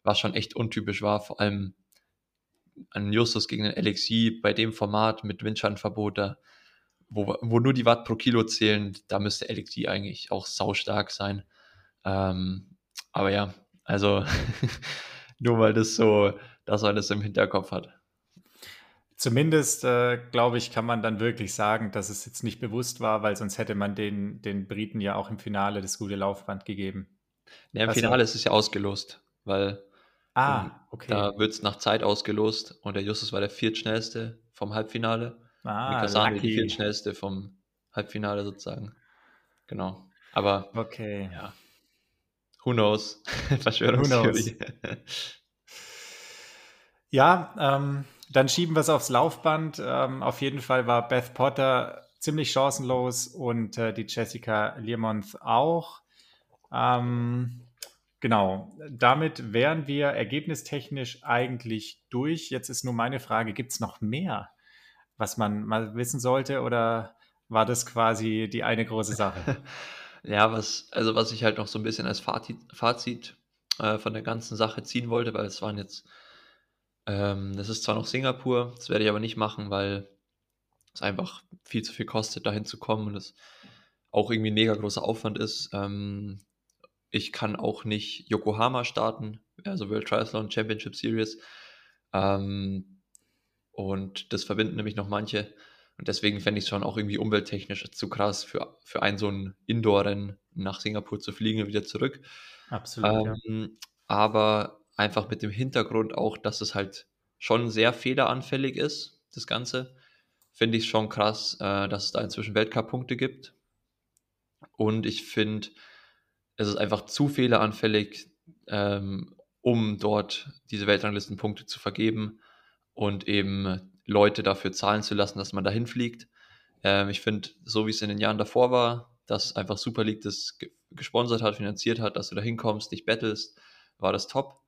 was schon echt untypisch war, vor allem an Justus gegen den Alexi bei dem Format mit Windschattenverbot, da, wo, wo nur die Watt pro Kilo zählen, da müsste Alexi eigentlich auch saustark sein. Ähm, aber ja, also nur weil das so, dass man das im Hinterkopf hat.
Zumindest, äh, glaube ich, kann man dann wirklich sagen, dass es jetzt nicht bewusst war, weil sonst hätte man den, den Briten ja auch im Finale das gute Laufband gegeben.
Ja, Im also, Finale ist es ja ausgelost, weil
ah, okay.
da wird es nach Zeit ausgelost und der Justus war der viertschnellste vom Halbfinale. Ah, und Kasane die viertschnellste vom Halbfinale sozusagen. Genau. Aber
okay.
ja. Who knows? Verschwörungstheorie. Who knows?
ja, ähm, dann schieben wir es aufs Laufband. Ähm, auf jeden Fall war Beth Potter ziemlich chancenlos und äh, die Jessica Learmonth auch. Ähm, genau, damit wären wir ergebnistechnisch eigentlich durch. Jetzt ist nur meine Frage, gibt es noch mehr, was man mal wissen sollte oder war das quasi die eine große Sache?
ja, was, also was ich halt noch so ein bisschen als Fazit, Fazit äh, von der ganzen Sache ziehen wollte, weil es waren jetzt ähm, das ist zwar noch Singapur, das werde ich aber nicht machen, weil es einfach viel zu viel kostet, dahin zu kommen und es auch irgendwie ein mega großer Aufwand ist. Ähm, ich kann auch nicht Yokohama starten, also World Triathlon Championship Series. Ähm, und das verbinden nämlich noch manche. Und deswegen fände ich es schon auch irgendwie umwelttechnisch zu krass, für, für ein so ein Indoor-Rennen nach Singapur zu fliegen und wieder zurück.
Absolut.
Ähm, ja. Aber Einfach mit dem Hintergrund auch, dass es halt schon sehr fehleranfällig ist, das Ganze. Finde ich schon krass, äh, dass es da inzwischen Weltcup-Punkte gibt. Und ich finde, es ist einfach zu fehleranfällig, ähm, um dort diese Weltranglistenpunkte zu vergeben und eben Leute dafür zahlen zu lassen, dass man dahin fliegt. Ähm, ich finde, so wie es in den Jahren davor war, dass einfach Super League das gesponsert hat, finanziert hat, dass du da hinkommst, dich bettelst, war das top.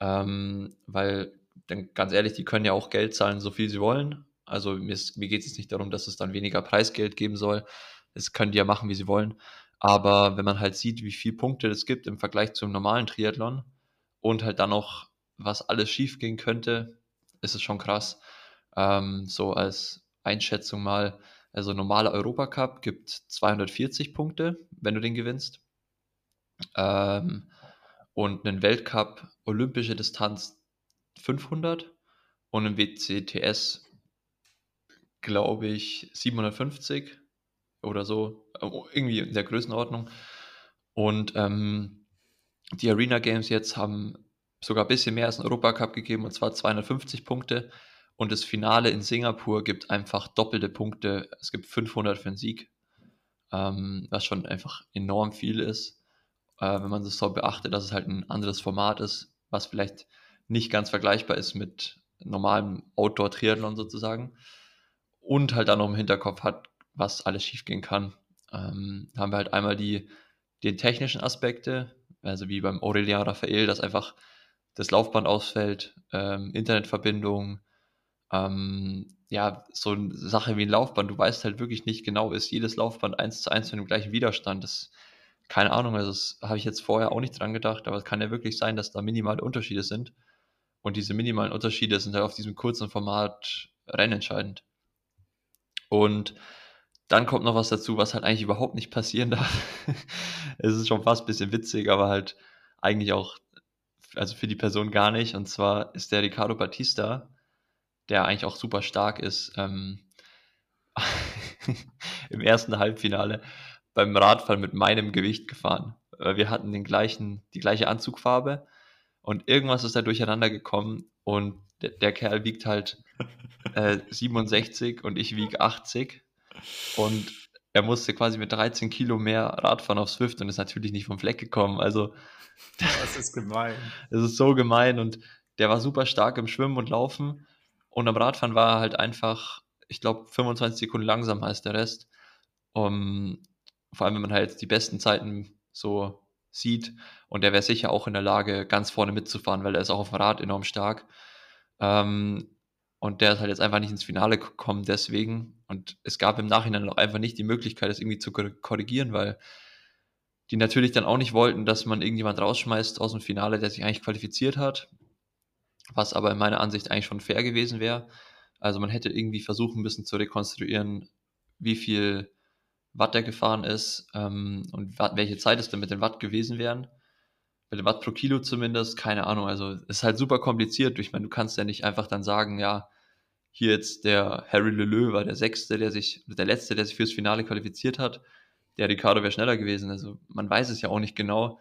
Ähm, weil, denn ganz ehrlich, die können ja auch Geld zahlen, so viel sie wollen. Also mir, mir geht es nicht darum, dass es dann weniger Preisgeld geben soll. Das können die ja machen, wie sie wollen. Aber wenn man halt sieht, wie viele Punkte es gibt im Vergleich zum normalen Triathlon und halt dann noch, was alles schief gehen könnte, ist es schon krass. Ähm, so als Einschätzung mal, also normaler Europacup gibt 240 Punkte, wenn du den gewinnst. Ähm, und einen Weltcup olympische Distanz 500 und ein WCTS, glaube ich, 750 oder so, äh, irgendwie in der Größenordnung. Und ähm, die Arena Games jetzt haben sogar ein bisschen mehr als ein Europacup gegeben, und zwar 250 Punkte. Und das Finale in Singapur gibt einfach doppelte Punkte. Es gibt 500 für den Sieg, ähm, was schon einfach enorm viel ist äh, wenn man das so beachtet, dass es halt ein anderes Format ist, was vielleicht nicht ganz vergleichbar ist mit normalem Outdoor-Triathlon sozusagen. Und halt dann noch im Hinterkopf hat, was alles schiefgehen kann. Ähm, haben wir halt einmal die, die technischen Aspekte, also wie beim Aurelien Raphael, dass einfach das Laufband ausfällt, ähm, Internetverbindung, ähm, ja, so eine Sache wie ein Laufband, du weißt halt wirklich nicht genau, ist jedes Laufband eins zu eins mit dem gleichen Widerstand. Das keine Ahnung, also das habe ich jetzt vorher auch nicht dran gedacht, aber es kann ja wirklich sein, dass da minimale Unterschiede sind. Und diese minimalen Unterschiede sind halt auf diesem kurzen Format rennentscheidend. Und dann kommt noch was dazu, was halt eigentlich überhaupt nicht passieren darf. es ist schon fast ein bisschen witzig, aber halt eigentlich auch, also für die Person gar nicht. Und zwar ist der Ricardo Batista, der eigentlich auch super stark ist, ähm, im ersten Halbfinale beim Radfahren mit meinem Gewicht gefahren. Wir hatten den gleichen, die gleiche Anzugfarbe und irgendwas ist da durcheinander gekommen und der, der Kerl wiegt halt äh, 67 und ich wiege 80 und er musste quasi mit 13 Kilo mehr Radfahren auf Swift und ist natürlich nicht vom Fleck gekommen. Also,
das ist gemein.
Das ist so gemein und der war super stark im Schwimmen und Laufen und am Radfahren war er halt einfach, ich glaube, 25 Sekunden langsamer als der Rest. Um, vor allem, wenn man halt die besten Zeiten so sieht und der wäre sicher auch in der Lage, ganz vorne mitzufahren, weil er ist auch auf dem Rad enorm stark. Ähm, und der ist halt jetzt einfach nicht ins Finale gekommen deswegen. Und es gab im Nachhinein auch einfach nicht die Möglichkeit, das irgendwie zu korrigieren, weil die natürlich dann auch nicht wollten, dass man irgendjemand rausschmeißt aus dem Finale, der sich eigentlich qualifiziert hat. Was aber in meiner Ansicht eigentlich schon fair gewesen wäre. Also man hätte irgendwie versuchen müssen zu rekonstruieren, wie viel Watt er gefahren ist ähm, und welche Zeit es denn mit den Watt gewesen wären mit dem Watt pro Kilo zumindest, keine Ahnung. Also ist halt super kompliziert. Ich meine, du kannst ja nicht einfach dann sagen, ja, hier jetzt der Harry Leleu war der Sechste, der sich, der Letzte, der sich fürs Finale qualifiziert hat. Der Ricardo wäre schneller gewesen. Also man weiß es ja auch nicht genau.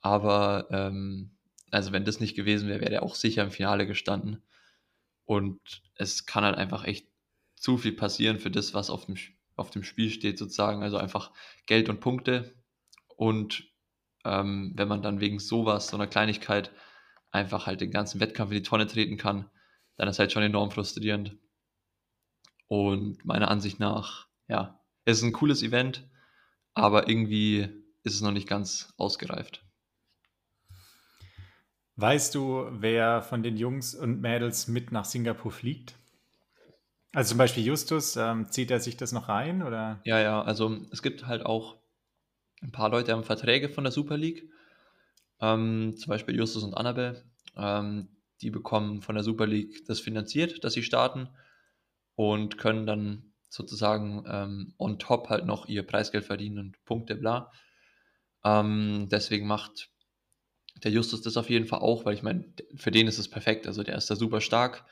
Aber ähm, also wenn das nicht gewesen wäre, wäre der auch sicher im Finale gestanden. Und es kann halt einfach echt zu viel passieren für das, was auf dem, auf dem Spiel steht, sozusagen. Also einfach Geld und Punkte. Und ähm, wenn man dann wegen sowas, so einer Kleinigkeit, einfach halt den ganzen Wettkampf in die Tonne treten kann, dann ist halt schon enorm frustrierend. Und meiner Ansicht nach, ja, es ist ein cooles Event, aber irgendwie ist es noch nicht ganz ausgereift.
Weißt du, wer von den Jungs und Mädels mit nach Singapur fliegt? Also zum Beispiel Justus, ähm, zieht er sich das noch rein? Oder?
Ja, ja, also es gibt halt auch ein paar Leute haben Verträge von der Super League, ähm, zum Beispiel Justus und Annabelle. Ähm, die bekommen von der Super League das finanziert, dass sie starten und können dann sozusagen ähm, on top halt noch ihr Preisgeld verdienen und Punkte, bla. Ähm, deswegen macht der Justus das auf jeden Fall auch, weil ich meine, für den ist es perfekt. Also der ist da super stark,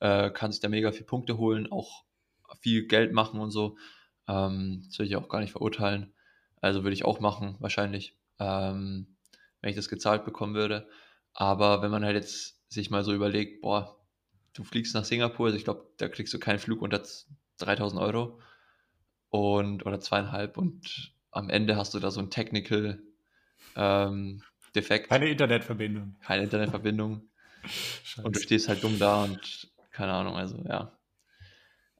äh, kann sich da mega viel Punkte holen, auch viel Geld machen und so. Ähm, das will ich auch gar nicht verurteilen. Also würde ich auch machen, wahrscheinlich, ähm, wenn ich das gezahlt bekommen würde. Aber wenn man halt jetzt sich mal so überlegt, boah, du fliegst nach Singapur, also ich glaube, da kriegst du keinen Flug unter 3000 Euro und oder zweieinhalb und am Ende hast du da so ein Technical ähm, Defekt.
Keine Internetverbindung.
Keine Internetverbindung. und du stehst halt dumm da und keine Ahnung, also ja.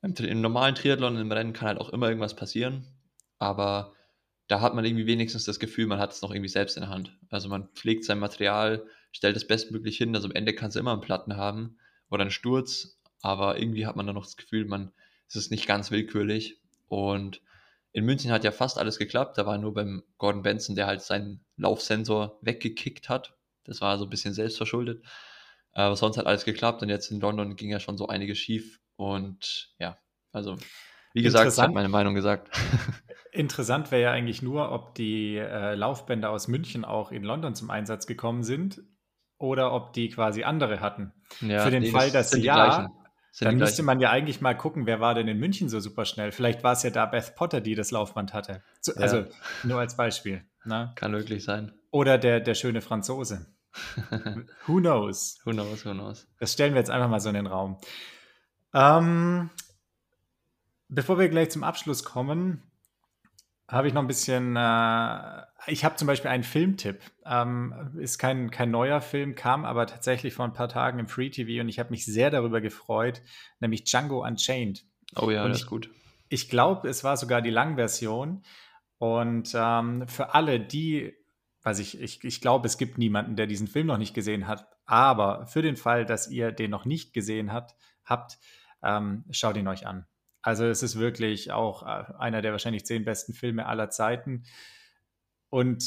Im, Im, normalen Triathlon, im Rennen kann halt auch immer irgendwas passieren, aber da hat man irgendwie wenigstens das Gefühl, man hat es noch irgendwie selbst in der Hand. Also man pflegt sein Material, stellt es bestmöglich hin. Also am Ende kannst du immer einen Platten haben oder einen Sturz, aber irgendwie hat man dann noch das Gefühl, man es ist nicht ganz willkürlich. Und in München hat ja fast alles geklappt. Da war nur beim Gordon Benson, der halt seinen Laufsensor weggekickt hat. Das war so ein bisschen selbstverschuldet. Aber sonst hat alles geklappt und jetzt in London ging ja schon so einiges schief. Und ja, also wie gesagt, ich habe meine Meinung gesagt.
Interessant wäre ja eigentlich nur, ob die äh, Laufbänder aus München auch in London zum Einsatz gekommen sind oder ob die quasi andere hatten. Ja, Für den nee, Fall, dass ja, dann müsste man ja eigentlich mal gucken, wer war denn in München so super schnell. Vielleicht war es ja da Beth Potter, die das Laufband hatte. Ja. Also nur als Beispiel.
Ne? Kann wirklich sein.
Oder der, der schöne Franzose. who knows?
Who knows, who knows?
Das stellen wir jetzt einfach mal so in den Raum. Ähm, bevor wir gleich zum Abschluss kommen, habe ich noch ein bisschen, äh, ich habe zum Beispiel einen Filmtipp. Ähm, ist kein, kein neuer Film, kam aber tatsächlich vor ein paar Tagen im Free TV und ich habe mich sehr darüber gefreut, nämlich Django Unchained.
Oh ja,
und
das
ich,
ist gut.
Ich glaube, es war sogar die Langversion. Und ähm, für alle, die, weiß ich, ich, ich glaube, es gibt niemanden, der diesen Film noch nicht gesehen hat, aber für den Fall, dass ihr den noch nicht gesehen habt, habt ähm, schaut ihn euch an. Also es ist wirklich auch äh, einer der wahrscheinlich zehn besten Filme aller Zeiten. Und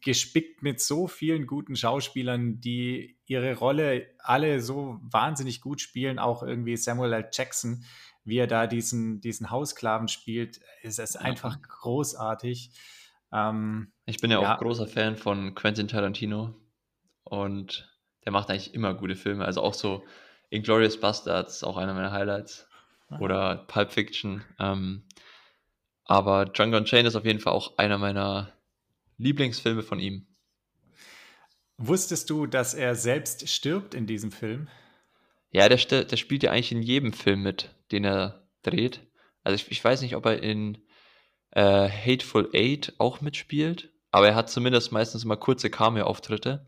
gespickt mit so vielen guten Schauspielern, die ihre Rolle alle so wahnsinnig gut spielen, auch irgendwie Samuel L. Jackson, wie er da diesen, diesen Hausklaven spielt, ist es einfach großartig.
Ähm, ich bin ja, ja. auch großer Fan von Quentin Tarantino und der macht eigentlich immer gute Filme, also auch so Inglourious Bastards, auch einer meiner Highlights oder Pulp Fiction. Ähm, aber Django Unchained ist auf jeden Fall auch einer meiner Lieblingsfilme von ihm.
Wusstest du, dass er selbst stirbt in diesem Film?
Ja, der, der spielt ja eigentlich in jedem Film mit, den er dreht. Also ich, ich weiß nicht, ob er in äh, Hateful Eight auch mitspielt. Aber er hat zumindest meistens immer kurze Cameo-Auftritte.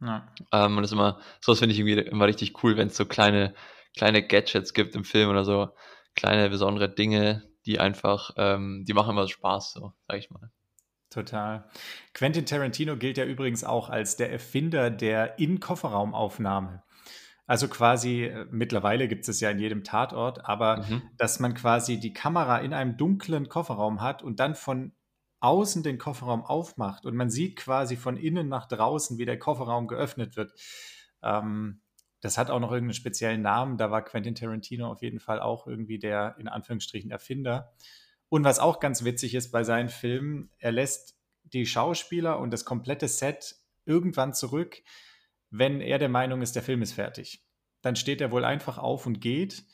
Ja. Ähm, und das ist immer, sowas finde ich irgendwie immer richtig cool, wenn es so kleine, kleine Gadgets gibt im Film oder so, kleine besondere Dinge, die einfach, ähm, die machen immer Spaß, so, sag ich mal.
Total. Quentin Tarantino gilt ja übrigens auch als der Erfinder der In-Kofferraumaufnahme. Also quasi, äh, mittlerweile gibt es ja in jedem Tatort, aber mhm. dass man quasi die Kamera in einem dunklen Kofferraum hat und dann von außen den Kofferraum aufmacht und man sieht quasi von innen nach draußen, wie der Kofferraum geöffnet wird. Ähm, das hat auch noch irgendeinen speziellen Namen. Da war Quentin Tarantino auf jeden Fall auch irgendwie der in Anführungsstrichen Erfinder. Und was auch ganz witzig ist bei seinen Filmen, er lässt die Schauspieler und das komplette Set irgendwann zurück, wenn er der Meinung ist, der Film ist fertig. Dann steht er wohl einfach auf und geht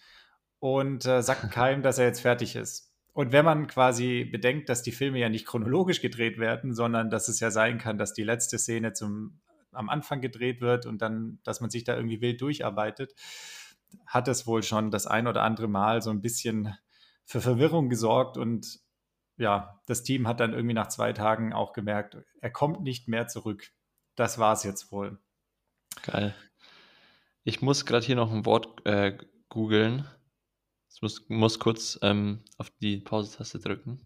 und äh, sagt keinem, dass er jetzt fertig ist. Und wenn man quasi bedenkt, dass die Filme ja nicht chronologisch gedreht werden, sondern dass es ja sein kann, dass die letzte Szene zum, am Anfang gedreht wird und dann, dass man sich da irgendwie wild durcharbeitet, hat es wohl schon das ein oder andere Mal so ein bisschen für Verwirrung gesorgt und ja, das Team hat dann irgendwie nach zwei Tagen auch gemerkt, er kommt nicht mehr zurück. Das war es jetzt wohl.
Geil. Ich muss gerade hier noch ein Wort äh, googeln. Ich muss, muss kurz ähm, auf die Pause-Taste drücken.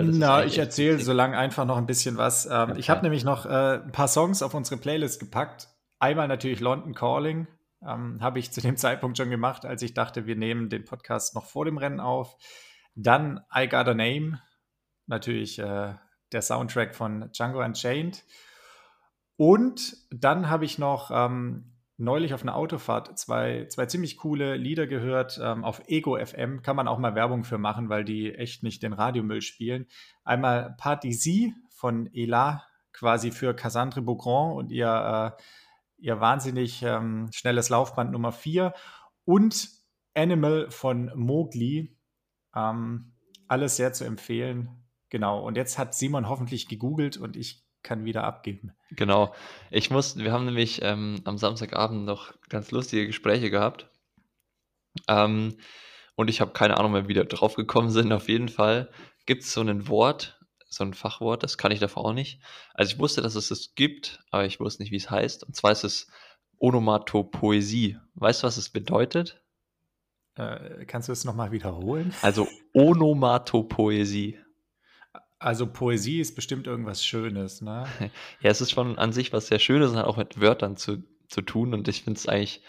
Na, ich erzähle so lange einfach noch ein bisschen was. Ähm, okay. Ich habe nämlich noch äh, ein paar Songs auf unsere Playlist gepackt. Einmal natürlich London Calling ähm, habe ich zu dem Zeitpunkt schon gemacht, als ich dachte, wir nehmen den Podcast noch vor dem Rennen auf. Dann I Got a Name, natürlich äh, der Soundtrack von Django Unchained. Und dann habe ich noch ähm, neulich auf einer Autofahrt zwei, zwei ziemlich coole Lieder gehört. Ähm, auf Ego FM kann man auch mal Werbung für machen, weil die echt nicht den Radiomüll spielen. Einmal Party Z von Ela, quasi für Cassandre Beaugrand und ihr äh, ihr wahnsinnig ähm, schnelles Laufband Nummer 4 und Animal von Mowgli. Ähm, alles sehr zu empfehlen. Genau. Und jetzt hat Simon hoffentlich gegoogelt und ich kann wieder abgeben.
Genau. Ich muss, wir haben nämlich ähm, am Samstagabend noch ganz lustige Gespräche gehabt. Ähm, und ich habe keine Ahnung mehr, wie wir drauf gekommen sind. Auf jeden Fall gibt es so ein Wort, so ein Fachwort, das kann ich davor auch nicht. Also ich wusste, dass es es gibt, aber ich wusste nicht, wie es heißt. Und zwar ist es Onomatopoesie. Weißt du, was es bedeutet?
Äh, kannst du es nochmal wiederholen?
Also Onomatopoesie.
Also Poesie ist bestimmt irgendwas Schönes, ne?
ja, es ist schon an sich was sehr Schönes und hat auch mit Wörtern zu, zu tun. Und ich finde es eigentlich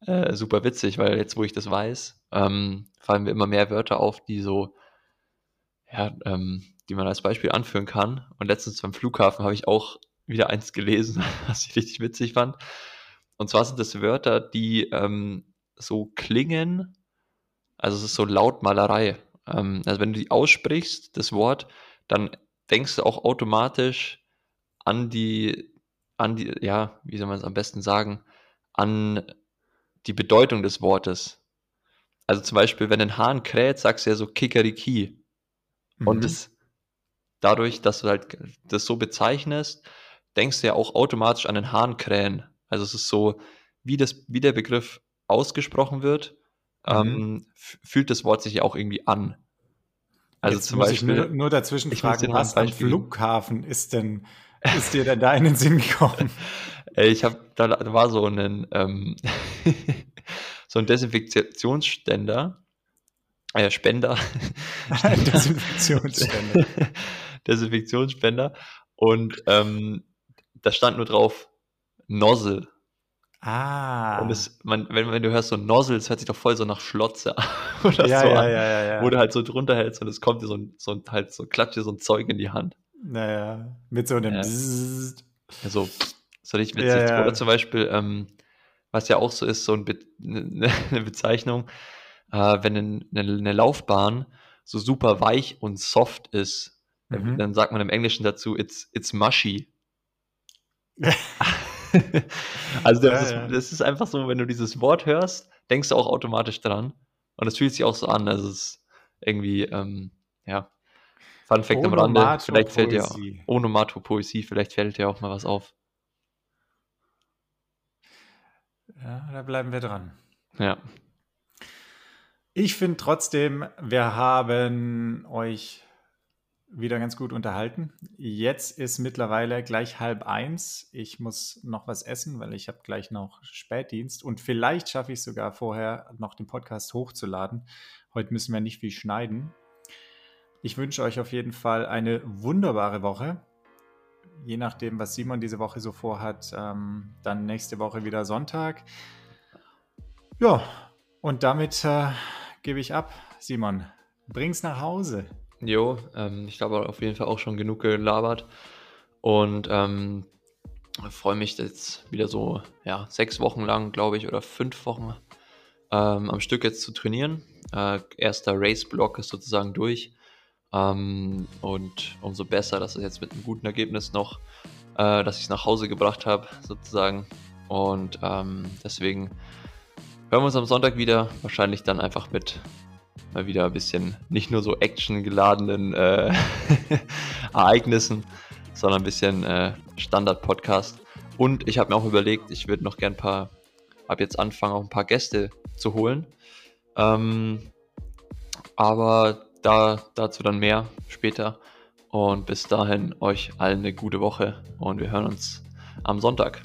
äh, super witzig, weil jetzt, wo ich das weiß, ähm, fallen mir immer mehr Wörter auf, die so, ja, ähm, die man als Beispiel anführen kann. Und letztens beim Flughafen habe ich auch wieder eins gelesen, was ich richtig witzig fand. Und zwar sind das Wörter, die ähm, so klingen, also es ist so Lautmalerei. Ähm, also wenn du die aussprichst, das Wort, dann denkst du auch automatisch an die, an die, ja, wie soll man es am besten sagen, an die Bedeutung des Wortes. Also zum Beispiel, wenn ein Hahn kräht, sagst du ja so Kikeriki. Mhm. Und das dadurch, dass du halt das so bezeichnest, denkst du ja auch automatisch an den Hahnkrähen. Also es ist so, wie, das, wie der Begriff ausgesprochen wird, mhm. ähm, fühlt das Wort sich ja auch irgendwie an.
Also Jetzt zum Beispiel. Nur, nur, dazwischen ich fragen, was am Flughafen ist denn, ist dir denn da in den Sinn gekommen?
ich habe, da, war so ein, ähm, so ein Desinfektionsständer, äh, Spender. Desinfektionsspender. Desinfektionsspender. Und ähm, da stand nur drauf Nozzle.
Ah.
Und es, man, wenn, wenn du hörst so Nozzle, es hört sich doch voll so nach Schlotze
oder ja, so ja, an. Ja, ja, ja.
Wo du halt so drunter hältst und es kommt dir so ein, so ein halt so klatscht dir so ein Zeug in die Hand.
Naja, mit so einem ja.
Bzzzt. Ja, so, so richtig witzig. Ja, ja. Oder zum Beispiel, ähm, was ja auch so ist, so ein Be ne, eine Bezeichnung, äh, wenn eine, eine Laufbahn so super weich und soft ist, Mhm. Dann sagt man im Englischen dazu, it's, it's mushy. also das, ja, ja. das, ist einfach so, wenn du dieses Wort hörst, denkst du auch automatisch dran. Und es fühlt sich auch so an. Also es ist irgendwie, ähm, ja, Fun Fact am Rande. Vielleicht fällt dir Onomatopoesie, vielleicht fällt dir auch mal was auf.
Ja, da bleiben wir dran.
Ja.
Ich finde trotzdem, wir haben euch wieder ganz gut unterhalten. Jetzt ist mittlerweile gleich halb eins. Ich muss noch was essen, weil ich habe gleich noch Spätdienst und vielleicht schaffe ich sogar vorher noch den Podcast hochzuladen. Heute müssen wir nicht viel schneiden. Ich wünsche euch auf jeden Fall eine wunderbare Woche. Je nachdem, was Simon diese Woche so vorhat, ähm, dann nächste Woche wieder Sonntag. Ja, und damit äh, gebe ich ab. Simon, bring's nach Hause.
Jo, ähm, ich glaube auf jeden Fall auch schon genug gelabert. Und ähm, freue mich jetzt wieder so, ja, sechs Wochen lang, glaube ich, oder fünf Wochen ähm, am Stück jetzt zu trainieren. Äh, erster Race-Block ist sozusagen durch. Ähm, und umso besser, dass es jetzt mit einem guten Ergebnis noch, äh, dass ich es nach Hause gebracht habe, sozusagen. Und ähm, deswegen hören wir uns am Sonntag wieder. Wahrscheinlich dann einfach mit mal wieder ein bisschen nicht nur so actiongeladenen äh, Ereignissen, sondern ein bisschen äh, Standard-Podcast. Und ich habe mir auch überlegt, ich würde noch gern ein paar, ab jetzt anfangen, auch ein paar Gäste zu holen. Ähm, aber da, dazu dann mehr später. Und bis dahin euch allen eine gute Woche und wir hören uns am Sonntag.